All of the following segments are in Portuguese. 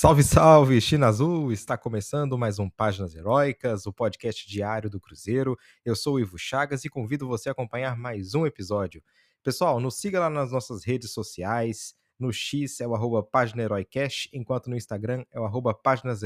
Salve, salve, China Azul! Está começando mais um Páginas Heróicas, o podcast diário do Cruzeiro. Eu sou o Ivo Chagas e convido você a acompanhar mais um episódio. Pessoal, nos siga lá nas nossas redes sociais. No X é o arroba Página Heroicast, enquanto no Instagram é o arroba Páginas.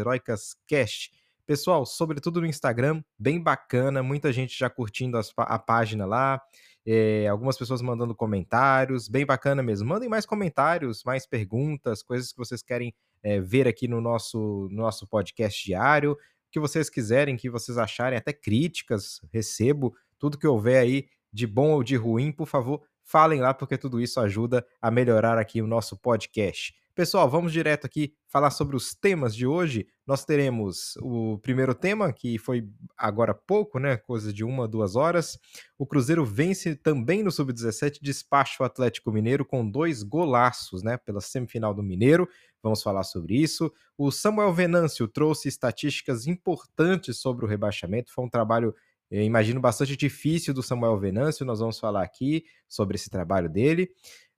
Pessoal, sobretudo no Instagram, bem bacana, muita gente já curtindo as, a página lá, é, algumas pessoas mandando comentários, bem bacana mesmo. Mandem mais comentários, mais perguntas, coisas que vocês querem é, ver aqui no nosso, no nosso podcast diário, o que vocês quiserem, que vocês acharem, até críticas, recebo, tudo que houver aí de bom ou de ruim, por favor, falem lá, porque tudo isso ajuda a melhorar aqui o nosso podcast. Pessoal, vamos direto aqui falar sobre os temas de hoje. Nós teremos o primeiro tema, que foi agora pouco, né? Coisa de uma, duas horas. O Cruzeiro vence também no Sub-17, despacha o Atlético Mineiro com dois golaços, né? Pela semifinal do Mineiro. Vamos falar sobre isso. O Samuel Venâncio trouxe estatísticas importantes sobre o rebaixamento. Foi um trabalho eu imagino bastante difícil do Samuel Venâncio. Nós vamos falar aqui sobre esse trabalho dele.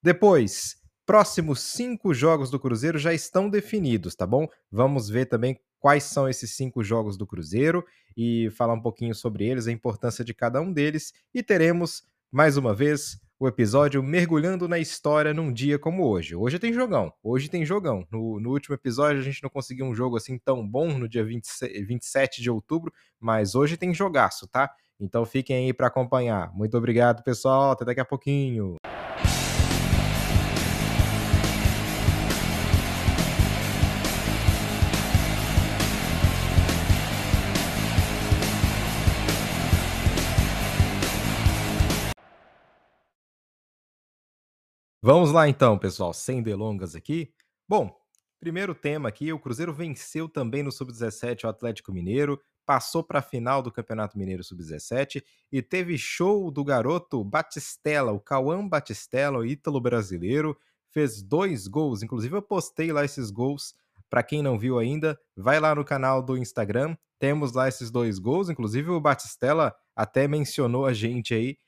Depois, próximos cinco jogos do Cruzeiro já estão definidos, tá bom? Vamos ver também quais são esses cinco jogos do Cruzeiro e falar um pouquinho sobre eles, a importância de cada um deles. E teremos, mais uma vez, o episódio mergulhando na história num dia como hoje. Hoje tem jogão, hoje tem jogão. No, no último episódio a gente não conseguiu um jogo assim tão bom no dia 20, 27 de outubro, mas hoje tem jogaço, tá? Então fiquem aí para acompanhar. Muito obrigado, pessoal. Até daqui a pouquinho. Vamos lá então, pessoal, sem delongas aqui. Bom, primeiro tema aqui, o Cruzeiro venceu também no Sub-17 o Atlético Mineiro, passou para a final do Campeonato Mineiro Sub-17 e teve show do garoto Batistella, o Cauã Batistella, o ítalo brasileiro, fez dois gols, inclusive eu postei lá esses gols, para quem não viu ainda, vai lá no canal do Instagram, temos lá esses dois gols, inclusive o Batistella até mencionou a gente aí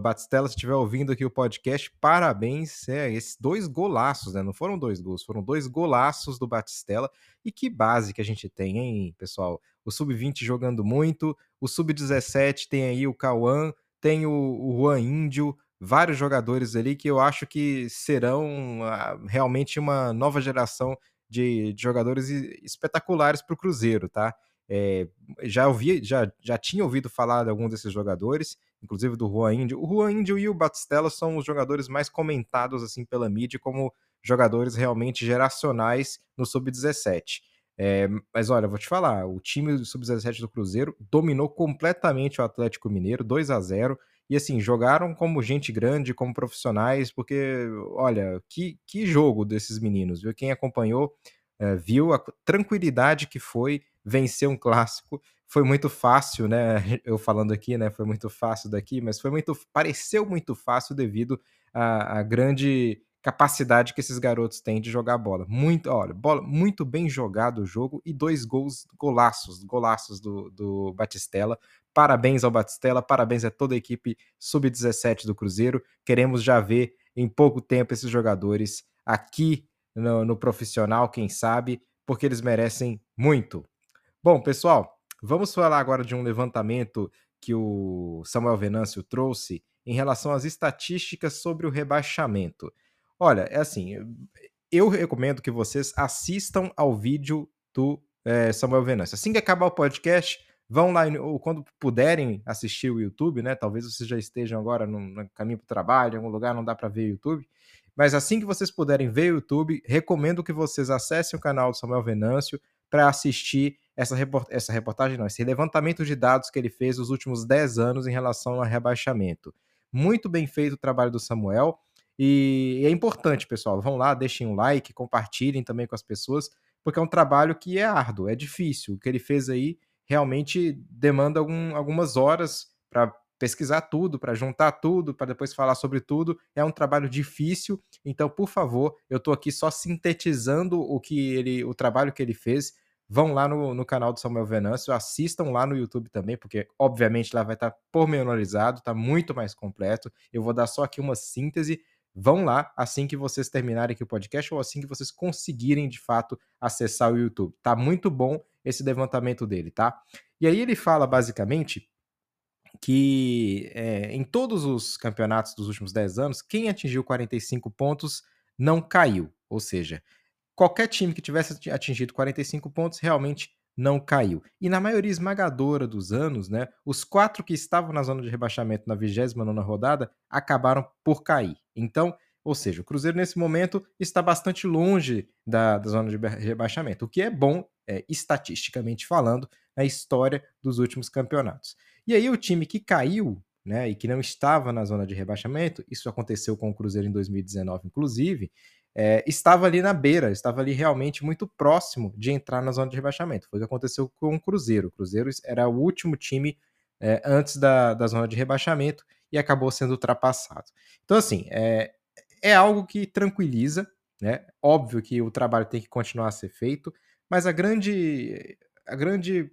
Batistella, se estiver ouvindo aqui o podcast, parabéns. É, esses dois golaços, né? Não foram dois gols, foram dois golaços do Batistella. E que base que a gente tem, hein, pessoal? O Sub-20 jogando muito, o Sub-17 tem aí o Cauã, tem o, o Juan Índio, vários jogadores ali que eu acho que serão uh, realmente uma nova geração de, de jogadores espetaculares para o Cruzeiro, tá? É, já ouvi, já, já tinha ouvido falar de algum desses jogadores inclusive do Juan Índio. O Juan Índio e o Batistella são os jogadores mais comentados assim pela mídia como jogadores realmente geracionais no Sub-17. É, mas olha, vou te falar, o time do Sub-17 do Cruzeiro dominou completamente o Atlético Mineiro, 2 a 0 e assim, jogaram como gente grande, como profissionais, porque, olha, que, que jogo desses meninos, viu? Quem acompanhou é, viu a tranquilidade que foi vencer um clássico foi muito fácil, né? Eu falando aqui, né? Foi muito fácil daqui, mas foi muito, pareceu muito fácil devido à, à grande capacidade que esses garotos têm de jogar bola. Muito, olha, bola muito bem jogado o jogo e dois gols, golaços, golaços do, do Batistella. Parabéns ao Batistella, parabéns a toda a equipe sub-17 do Cruzeiro. Queremos já ver em pouco tempo esses jogadores aqui no, no profissional, quem sabe, porque eles merecem muito. Bom, pessoal, Vamos falar agora de um levantamento que o Samuel Venâncio trouxe em relação às estatísticas sobre o rebaixamento. Olha, é assim, eu recomendo que vocês assistam ao vídeo do é, Samuel Venâncio. Assim que acabar o podcast, vão lá, ou quando puderem assistir o YouTube, né? Talvez vocês já estejam agora no, no caminho para o trabalho, em algum lugar não dá para ver o YouTube. Mas assim que vocês puderem ver o YouTube, recomendo que vocês acessem o canal do Samuel Venâncio para assistir essa, report essa reportagem, não, esse levantamento de dados que ele fez nos últimos 10 anos em relação ao rebaixamento. Muito bem feito o trabalho do Samuel. E é importante, pessoal. Vão lá, deixem um like, compartilhem também com as pessoas, porque é um trabalho que é árduo, é difícil. O que ele fez aí realmente demanda algum, algumas horas para pesquisar tudo, para juntar tudo, para depois falar sobre tudo. É um trabalho difícil, então, por favor, eu estou aqui só sintetizando o que ele, o trabalho que ele fez vão lá no, no canal do Samuel Venâncio, assistam lá no YouTube também, porque obviamente lá vai estar pormenorizado, está muito mais completo. Eu vou dar só aqui uma síntese. Vão lá assim que vocês terminarem aqui o podcast ou assim que vocês conseguirem de fato acessar o YouTube. Tá muito bom esse levantamento dele, tá? E aí ele fala basicamente que é, em todos os campeonatos dos últimos 10 anos, quem atingiu 45 pontos não caiu. Ou seja, qualquer time que tivesse atingido 45 pontos realmente não caiu. E na maioria esmagadora dos anos, né, os quatro que estavam na zona de rebaixamento na 29 rodada acabaram por cair. Então, ou seja, o Cruzeiro nesse momento está bastante longe da, da zona de rebaixamento, o que é bom, é, estatisticamente falando, na história dos últimos campeonatos. E aí o time que caiu, né, e que não estava na zona de rebaixamento, isso aconteceu com o Cruzeiro em 2019, inclusive, é, estava ali na beira, estava ali realmente muito próximo de entrar na zona de rebaixamento. Foi o que aconteceu com o Cruzeiro. O Cruzeiro era o último time é, antes da, da zona de rebaixamento e acabou sendo ultrapassado. Então, assim, é, é algo que tranquiliza, né? Óbvio que o trabalho tem que continuar a ser feito, mas a grande, a grande,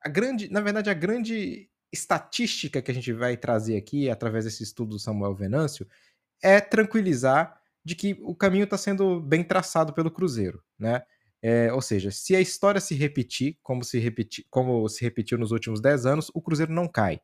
a grande, na verdade, a grande estatística que a gente vai trazer aqui através desse estudo do Samuel Venâncio é tranquilizar de que o caminho está sendo bem traçado pelo Cruzeiro, né? É, ou seja, se a história se repetir como se, repeti, como se repetiu nos últimos 10 anos, o Cruzeiro não cai.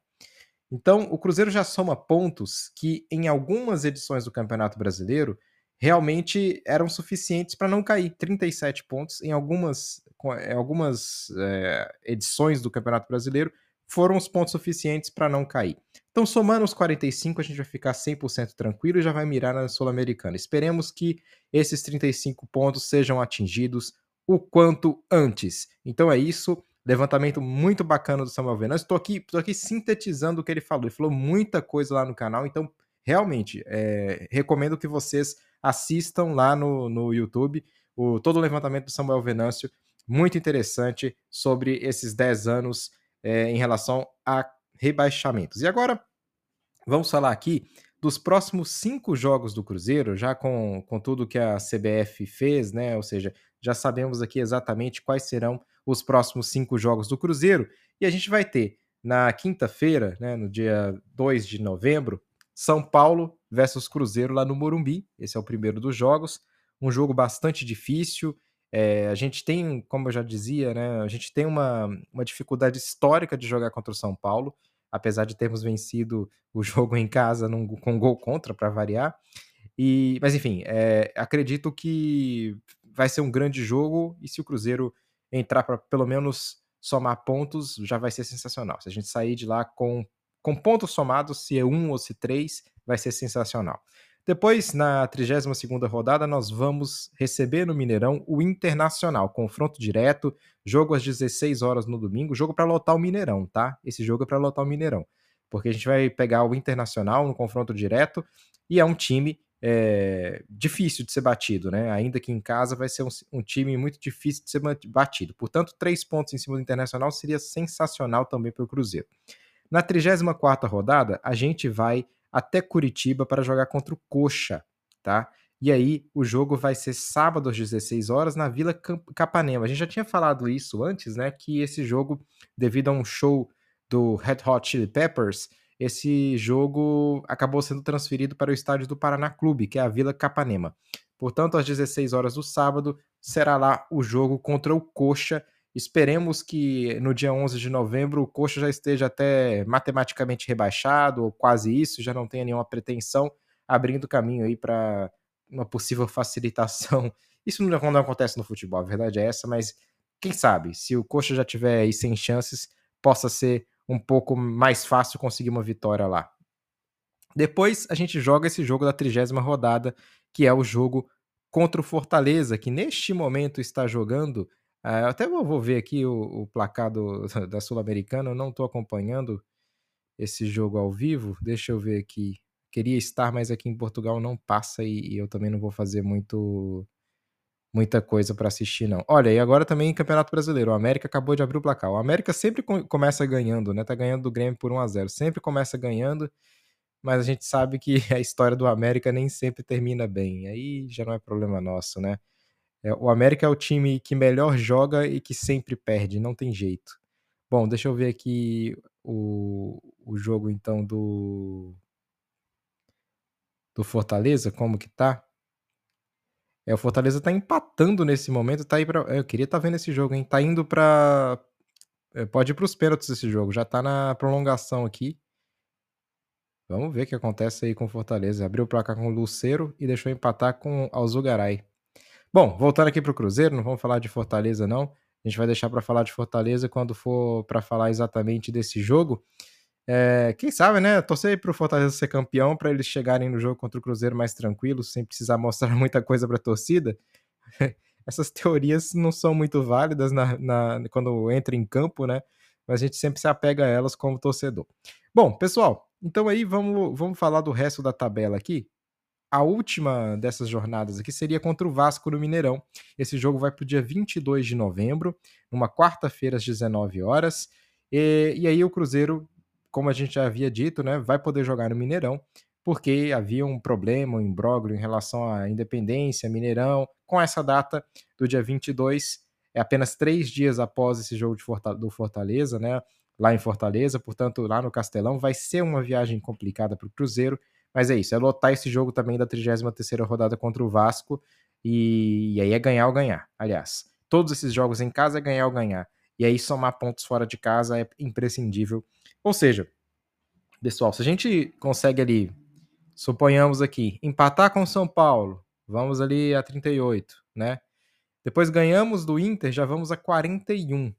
Então, o Cruzeiro já soma pontos que, em algumas edições do Campeonato Brasileiro, realmente eram suficientes para não cair. 37 pontos em algumas, em algumas é, edições do Campeonato Brasileiro foram os pontos suficientes para não cair. Então, somando os 45, a gente vai ficar 100% tranquilo e já vai mirar na Sul-Americana. Esperemos que esses 35 pontos sejam atingidos o quanto antes. Então é isso. Levantamento muito bacana do Samuel Venâncio. Estou aqui, tô aqui sintetizando o que ele falou. Ele falou muita coisa lá no canal, então realmente é, recomendo que vocês assistam lá no, no YouTube o, todo o levantamento do Samuel Venâncio. Muito interessante sobre esses 10 anos é, em relação a rebaixamentos. E agora, vamos falar aqui dos próximos cinco jogos do Cruzeiro, já com, com tudo que a CBF fez, né? Ou seja, já sabemos aqui exatamente quais serão os próximos cinco jogos do Cruzeiro. E a gente vai ter na quinta-feira, né, no dia 2 de novembro, São Paulo versus Cruzeiro lá no Morumbi. Esse é o primeiro dos jogos. Um jogo bastante difícil. É, a gente tem, como eu já dizia, né, a gente tem uma, uma dificuldade histórica de jogar contra o São Paulo, apesar de termos vencido o jogo em casa num, com gol contra, para variar. E, mas enfim, é, acredito que vai ser um grande jogo e se o Cruzeiro entrar para pelo menos somar pontos, já vai ser sensacional. Se a gente sair de lá com, com pontos somados, se é um ou se três, vai ser sensacional. Depois, na 32ª rodada, nós vamos receber no Mineirão o Internacional, confronto direto, jogo às 16 horas no domingo, jogo para lotar o Mineirão, tá? Esse jogo é para lotar o Mineirão, porque a gente vai pegar o Internacional no confronto direto e é um time é, difícil de ser batido, né? Ainda que em casa vai ser um, um, time muito difícil de ser batido. Portanto, três pontos em cima do Internacional seria sensacional também para o Cruzeiro. Na 34ª rodada, a gente vai até Curitiba para jogar contra o Coxa, tá? E aí o jogo vai ser sábado às 16 horas na Vila Capanema. A gente já tinha falado isso antes, né? Que esse jogo, devido a um show do Red Hot Chili Peppers, esse jogo acabou sendo transferido para o estádio do Paraná Clube, que é a Vila Capanema. Portanto, às 16 horas do sábado será lá o jogo contra o Coxa Esperemos que no dia 11 de novembro o Coxa já esteja até matematicamente rebaixado, ou quase isso, já não tenha nenhuma pretensão, abrindo caminho aí para uma possível facilitação. Isso não, não acontece no futebol, a verdade é essa, mas quem sabe, se o Coxa já tiver aí sem chances, possa ser um pouco mais fácil conseguir uma vitória lá. Depois a gente joga esse jogo da trigésima rodada, que é o jogo contra o Fortaleza, que neste momento está jogando eu até vou, ver aqui o, o placar do, da Sul-Americana, eu não estou acompanhando esse jogo ao vivo. Deixa eu ver aqui. Queria estar, mas aqui em Portugal não passa e, e eu também não vou fazer muito muita coisa para assistir, não. Olha, e agora também Campeonato Brasileiro. O América acabou de abrir o placar. O América sempre começa ganhando, né? Tá ganhando do Grêmio por 1 a 0 Sempre começa ganhando, mas a gente sabe que a história do América nem sempre termina bem. Aí já não é problema nosso, né? É, o América é o time que melhor joga e que sempre perde, não tem jeito. Bom, deixa eu ver aqui o, o jogo então do. do Fortaleza, como que tá? É, o Fortaleza tá empatando nesse momento, tá aí pra... Eu queria estar tá vendo esse jogo, hein? Tá indo pra... É, pode ir pros pênaltis esse jogo, já tá na prolongação aqui. Vamos ver o que acontece aí com o Fortaleza. Abriu o placar com o Luceiro e deixou empatar com o Alzugaray. Bom, voltando aqui pro Cruzeiro, não vamos falar de Fortaleza não. A gente vai deixar para falar de Fortaleza quando for para falar exatamente desse jogo. É, quem sabe, né? Torcer para o Fortaleza ser campeão para eles chegarem no jogo contra o Cruzeiro mais tranquilos, sem precisar mostrar muita coisa para a torcida. Essas teorias não são muito válidas na, na, quando entra em campo, né? Mas a gente sempre se apega a elas como torcedor. Bom, pessoal, então aí vamos, vamos falar do resto da tabela aqui. A última dessas jornadas aqui seria contra o Vasco no Mineirão. Esse jogo vai para o dia 22 de novembro, numa quarta-feira às 19 horas. E, e aí o Cruzeiro como a gente já havia dito, né, vai poder jogar no Mineirão, porque havia um problema, um imbróglio em relação à independência, Mineirão. Com essa data do dia 22, é apenas três dias após esse jogo Fortaleza, do Fortaleza, né, lá em Fortaleza, portanto, lá no Castelão, vai ser uma viagem complicada para o Cruzeiro, mas é isso, é lotar esse jogo também da 33ª rodada contra o Vasco, e, e aí é ganhar ou ganhar, aliás. Todos esses jogos em casa é ganhar ou ganhar. E aí somar pontos fora de casa é imprescindível ou seja, pessoal, se a gente consegue ali, suponhamos aqui, empatar com São Paulo, vamos ali a 38, né? Depois ganhamos do Inter, já vamos a 41.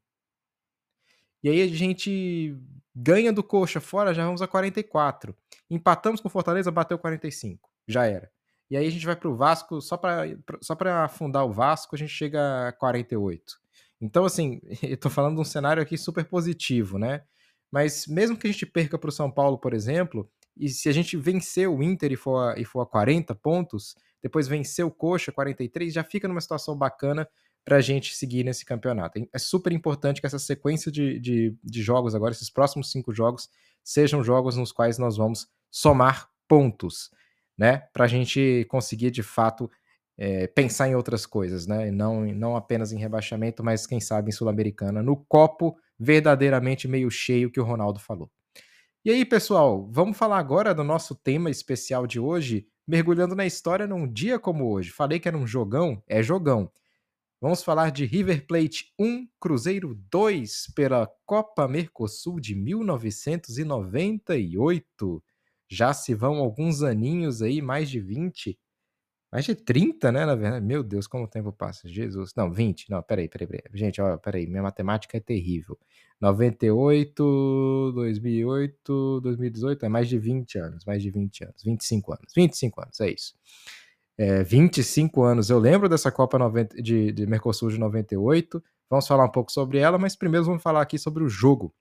E aí a gente ganha do Coxa fora, já vamos a 44. Empatamos com Fortaleza, bateu 45. Já era. E aí a gente vai para o Vasco, só para só afundar o Vasco, a gente chega a 48. Então, assim, eu tô falando de um cenário aqui super positivo, né? Mas mesmo que a gente perca para o São Paulo, por exemplo, e se a gente vencer o Inter e for, a, e for a 40 pontos, depois vencer o Coxa, 43, já fica numa situação bacana para a gente seguir nesse campeonato. É super importante que essa sequência de, de, de jogos agora, esses próximos cinco jogos, sejam jogos nos quais nós vamos somar pontos, né? Para a gente conseguir de fato é, pensar em outras coisas, né? E não, não apenas em rebaixamento, mas quem sabe em Sul-Americana, no copo verdadeiramente meio cheio que o Ronaldo falou. E aí, pessoal, vamos falar agora do nosso tema especial de hoje, mergulhando na história num dia como hoje. Falei que era um jogão, é jogão. Vamos falar de River Plate 1, Cruzeiro 2 pela Copa Mercosul de 1998. Já se vão alguns aninhos aí, mais de 20, mais de 30, né, na verdade. Meu Deus, como o tempo passa. Jesus. Não, 20. Não, peraí, peraí, peraí. Gente, ó, peraí. Minha matemática é terrível. 98, 2008, 2018. É mais de 20 anos. Mais de 20 anos. 25 anos. 25 anos, é isso. É, 25 anos. Eu lembro dessa Copa 90, de, de Mercosul de 98. Vamos falar um pouco sobre ela, mas primeiro vamos falar aqui sobre o jogo.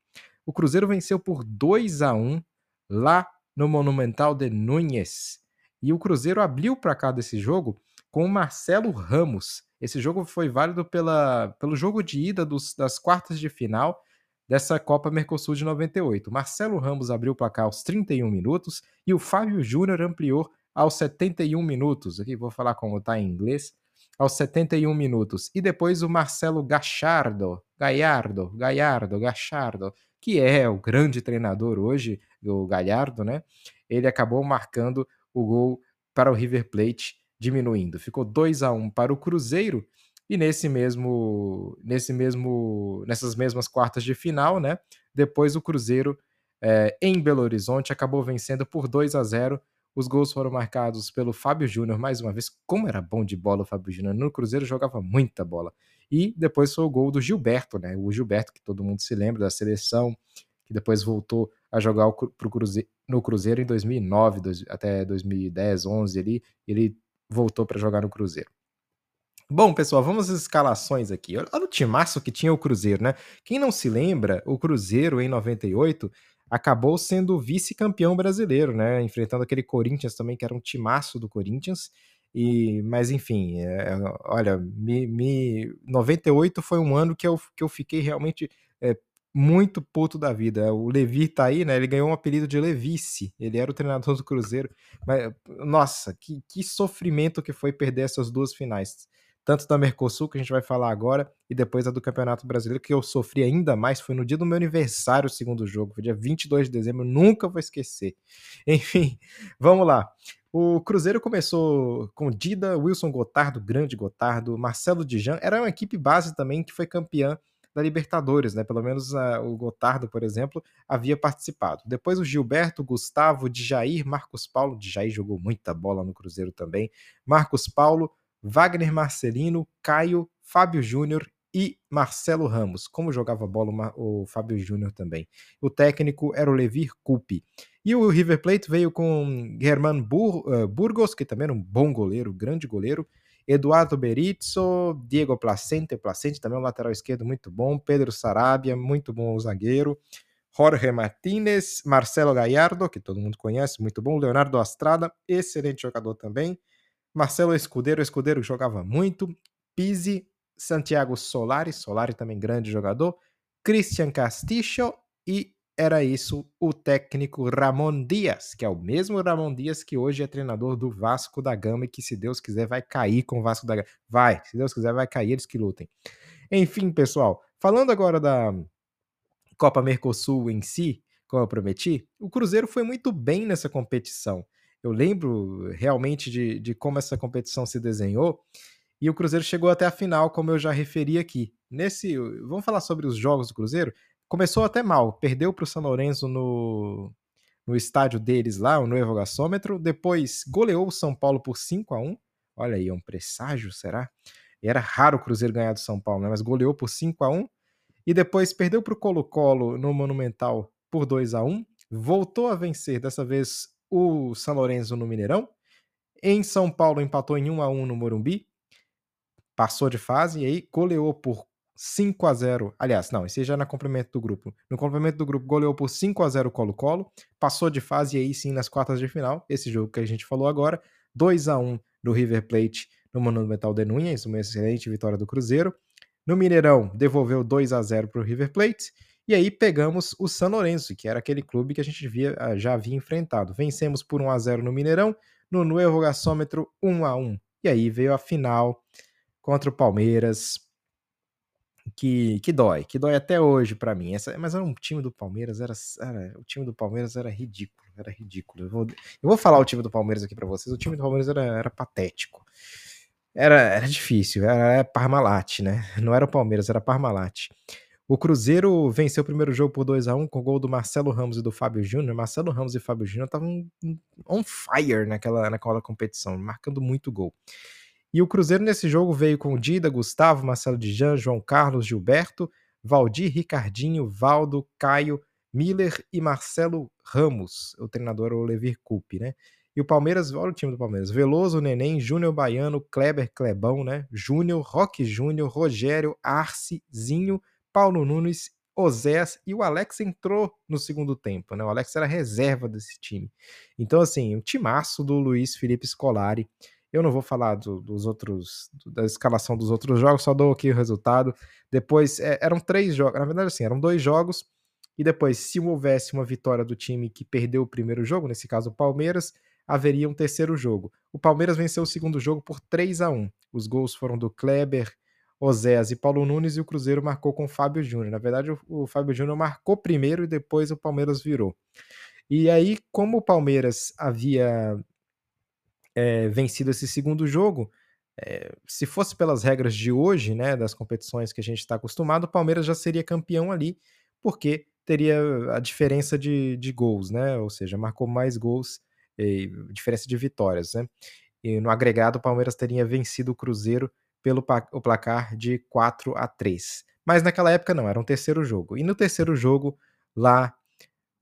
O Cruzeiro venceu por 2 a 1 lá no Monumental de Núñez e o Cruzeiro abriu para cá desse jogo com o Marcelo Ramos. Esse jogo foi válido pela, pelo jogo de ida dos, das quartas de final dessa Copa Mercosul de 98. Marcelo Ramos abriu o placar aos 31 minutos e o Fábio Júnior ampliou aos 71 minutos. Aqui vou falar como está em inglês. Aos 71 minutos. E depois o Marcelo Gachardo, Gallardo, Gallardo, Gachardo, que é o grande treinador hoje, o Galhardo, né? Ele acabou marcando o gol para o River Plate diminuindo. Ficou 2 a 1 para o Cruzeiro e nesse mesmo nesse mesmo nessas mesmas quartas de final, né? Depois o Cruzeiro é, em Belo Horizonte acabou vencendo por 2 a 0. Os gols foram marcados pelo Fábio Júnior mais uma vez. Como era bom de bola o Fábio Júnior. No Cruzeiro jogava muita bola. E depois foi o gol do Gilberto, né? O Gilberto, que todo mundo se lembra da seleção, que depois voltou a jogar Cruzeiro, no Cruzeiro em 2009 dois, até 2010, 11 ali, ele voltou para jogar no Cruzeiro. Bom, pessoal, vamos às escalações aqui. Olha o timaço que tinha o Cruzeiro, né? Quem não se lembra, o Cruzeiro em 98 acabou sendo vice-campeão brasileiro, né? Enfrentando aquele Corinthians também, que era um timaço do Corinthians. E, mas enfim, é, olha, me, me, 98 foi um ano que eu, que eu fiquei realmente é, muito puto da vida. O Levi tá aí, né? Ele ganhou um apelido de Levice. Ele era o treinador do Cruzeiro. Mas, nossa, que, que sofrimento que foi perder essas duas finais. Tanto da Mercosul, que a gente vai falar agora, e depois a do Campeonato Brasileiro, que eu sofri ainda mais. Foi no dia do meu aniversário o segundo jogo. Foi dia 22 de dezembro. Nunca vou esquecer. Enfim, vamos lá. O Cruzeiro começou com Dida, Wilson Gotardo, grande Gotardo, Marcelo Dijan. Era uma equipe base também que foi campeã da Libertadores, né? Pelo menos a, o Gotardo, por exemplo, havia participado. Depois o Gilberto, Gustavo, Djair, Marcos Paulo. Djair jogou muita bola no Cruzeiro também. Marcos Paulo, Wagner Marcelino, Caio, Fábio Júnior e Marcelo Ramos. Como jogava bola o Fábio Júnior também. O técnico era o Levir Coupe. E o River Plate veio com Germán uh, Burgos, que também era um bom goleiro, grande goleiro. Eduardo Berizzo, Diego Placente, Placente também um lateral esquerdo muito bom. Pedro Sarabia, muito bom zagueiro. Jorge Martinez, Marcelo Gallardo, que todo mundo conhece, muito bom. Leonardo Astrada, excelente jogador também. Marcelo Escudeiro, Escudeiro jogava muito. Pizzi, Santiago Solari, Solari também grande jogador. Christian Castillo e era isso o técnico Ramon Dias, que é o mesmo Ramon Dias que hoje é treinador do Vasco da Gama e que, se Deus quiser, vai cair com o Vasco da Gama. Vai, se Deus quiser, vai cair, eles que lutem. Enfim, pessoal, falando agora da Copa Mercosul em si, como eu prometi, o Cruzeiro foi muito bem nessa competição. Eu lembro realmente de, de como essa competição se desenhou. E o Cruzeiro chegou até a final, como eu já referi aqui. Nesse, vamos falar sobre os jogos do Cruzeiro. Começou até mal, perdeu para o São Lourenço no, no estádio deles lá, o Novo. Depois goleou o São Paulo por 5 a 1 Olha aí, é um presságio, será? Era raro o Cruzeiro ganhar do São Paulo, né? mas goleou por 5 a 1 E depois perdeu para o Colo-Colo no Monumental por 2 a 1 Voltou a vencer, dessa vez, o São Lourenço no Mineirão. Em São Paulo empatou em 1 a 1 no Morumbi. Passou de fase e aí goleou por 5 a 0 Aliás, não, esse já é na complemento do grupo. No complemento do grupo, goleou por 5 a 0 Colo-Colo, passou de fase e aí sim nas quartas de final, esse jogo que a gente falou agora, 2 a 1 do River Plate no Monumental de Núñez, uma excelente vitória do Cruzeiro. No Mineirão, devolveu 2 a 0 para o River Plate. E aí pegamos o San Lorenzo, que era aquele clube que a gente via, ah, já havia enfrentado. Vencemos por 1 a 0 no Mineirão, no Nuevo Gasômetro 1 a 1. E aí veio a final contra o Palmeiras que, que dói, que dói até hoje para mim. Essa, mas era um time do Palmeiras, era, era, o time do Palmeiras era ridículo, era ridículo. Eu vou, eu vou falar o time do Palmeiras aqui para vocês. O time do Palmeiras era, era patético. Era, era difícil, era Parmalat, né? Não era o Palmeiras, era Parmalat. O Cruzeiro venceu o primeiro jogo por 2 a 1 com o gol do Marcelo Ramos e do Fábio Júnior. Marcelo Ramos e Fábio Júnior estavam on fire naquela, naquela competição, marcando muito gol. E o Cruzeiro nesse jogo veio com Dida, Gustavo, Marcelo Dijan, João Carlos, Gilberto, Valdir, Ricardinho, Valdo, Caio, Miller e Marcelo Ramos. O treinador é o Levir Coupe, né? E o Palmeiras, olha o time do Palmeiras: Veloso, Neném, Júnior Baiano, Kleber, Clebão, né? Júnior, Roque Júnior, Rogério, Arce, Zinho, Paulo Nunes, Oséas e o Alex entrou no segundo tempo, né? O Alex era reserva desse time. Então, assim, o timaço do Luiz Felipe Scolari eu não vou falar do, dos outros, da escalação dos outros jogos, só dou aqui o resultado. Depois, é, eram três jogos, na verdade, assim, eram dois jogos. E depois, se houvesse uma vitória do time que perdeu o primeiro jogo, nesse caso o Palmeiras, haveria um terceiro jogo. O Palmeiras venceu o segundo jogo por 3 a 1 Os gols foram do Kleber, Oséas e Paulo Nunes, e o Cruzeiro marcou com o Fábio Júnior. Na verdade, o, o Fábio Júnior marcou primeiro e depois o Palmeiras virou. E aí, como o Palmeiras havia é, vencido esse segundo jogo, é, se fosse pelas regras de hoje, né, das competições que a gente está acostumado, o Palmeiras já seria campeão ali, porque teria a diferença de, de gols, né? Ou seja, marcou mais gols, e, diferença de vitórias, né? E no agregado, o Palmeiras teria vencido o Cruzeiro pelo o placar de 4 a 3. Mas naquela época não, era um terceiro jogo. E no terceiro jogo, lá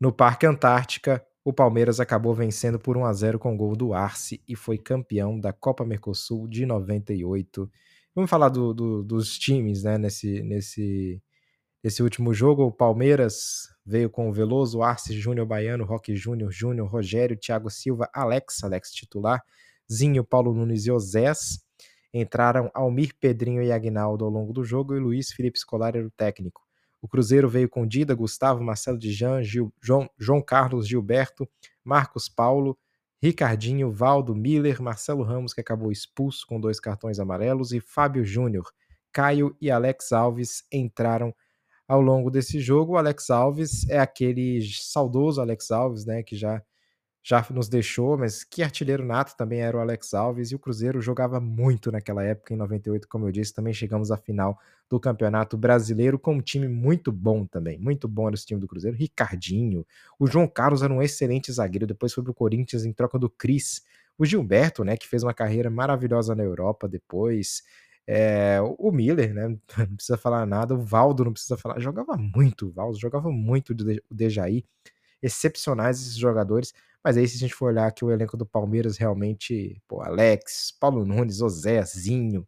no Parque Antártica, o Palmeiras acabou vencendo por 1 a 0 com o gol do Arce e foi campeão da Copa Mercosul de 98. Vamos falar do, do, dos times né, nesse, nesse, nesse último jogo. O Palmeiras veio com o Veloso, Arce, Júnior Baiano, Roque Júnior, Júnior, Rogério, Thiago Silva, Alex, Alex titular, Zinho, Paulo Nunes e Osés. Entraram Almir, Pedrinho e Agnaldo ao longo do jogo e Luiz Felipe Scolari era o técnico. O Cruzeiro veio com Dida, Gustavo, Marcelo Dijan, Gil, João, João Carlos, Gilberto, Marcos Paulo, Ricardinho, Valdo, Miller, Marcelo Ramos, que acabou expulso com dois cartões amarelos, e Fábio Júnior. Caio e Alex Alves entraram ao longo desse jogo. O Alex Alves é aquele saudoso Alex Alves, né, que já já nos deixou, mas que artilheiro nato também era o Alex Alves, e o Cruzeiro jogava muito naquela época, em 98, como eu disse, também chegamos à final do Campeonato Brasileiro com um time muito bom também, muito bom era esse time do Cruzeiro, Ricardinho, o João Carlos era um excelente zagueiro, depois foi pro Corinthians em troca do Cris, o Gilberto, né, que fez uma carreira maravilhosa na Europa depois, é, o Miller, né, não precisa falar nada, o Valdo não precisa falar, jogava muito o Valdo, jogava muito o Dejaí, excepcionais esses jogadores, mas aí se a gente for olhar aqui o elenco do Palmeiras, realmente, pô, Alex, Paulo Nunes, José, Zinho,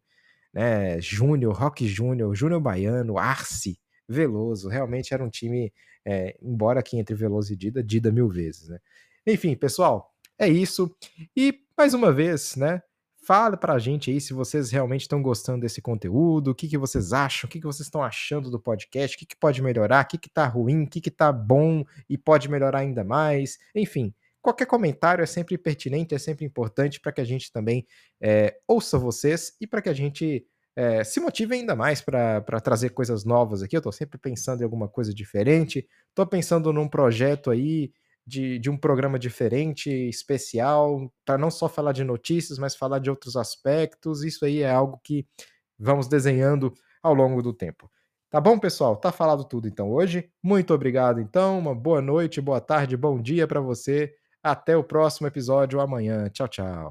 né, Júnior, Roque Júnior, Júnior Baiano, Arce, Veloso, realmente era um time, é, embora aqui entre Veloso e Dida, Dida mil vezes, né. Enfim, pessoal, é isso, e mais uma vez, né, fala pra gente aí se vocês realmente estão gostando desse conteúdo, o que, que vocês acham, o que, que vocês estão achando do podcast, o que, que pode melhorar, o que, que tá ruim, o que, que tá bom e pode melhorar ainda mais, enfim, qualquer comentário é sempre pertinente, é sempre importante para que a gente também é, ouça vocês e para que a gente é, se motive ainda mais para trazer coisas novas aqui. Eu estou sempre pensando em alguma coisa diferente, estou pensando num projeto aí de, de um programa diferente, especial, para não só falar de notícias, mas falar de outros aspectos. Isso aí é algo que vamos desenhando ao longo do tempo. Tá bom, pessoal? Tá falado tudo então hoje. Muito obrigado então. Uma boa noite, boa tarde, bom dia para você. Até o próximo episódio amanhã. Tchau, tchau.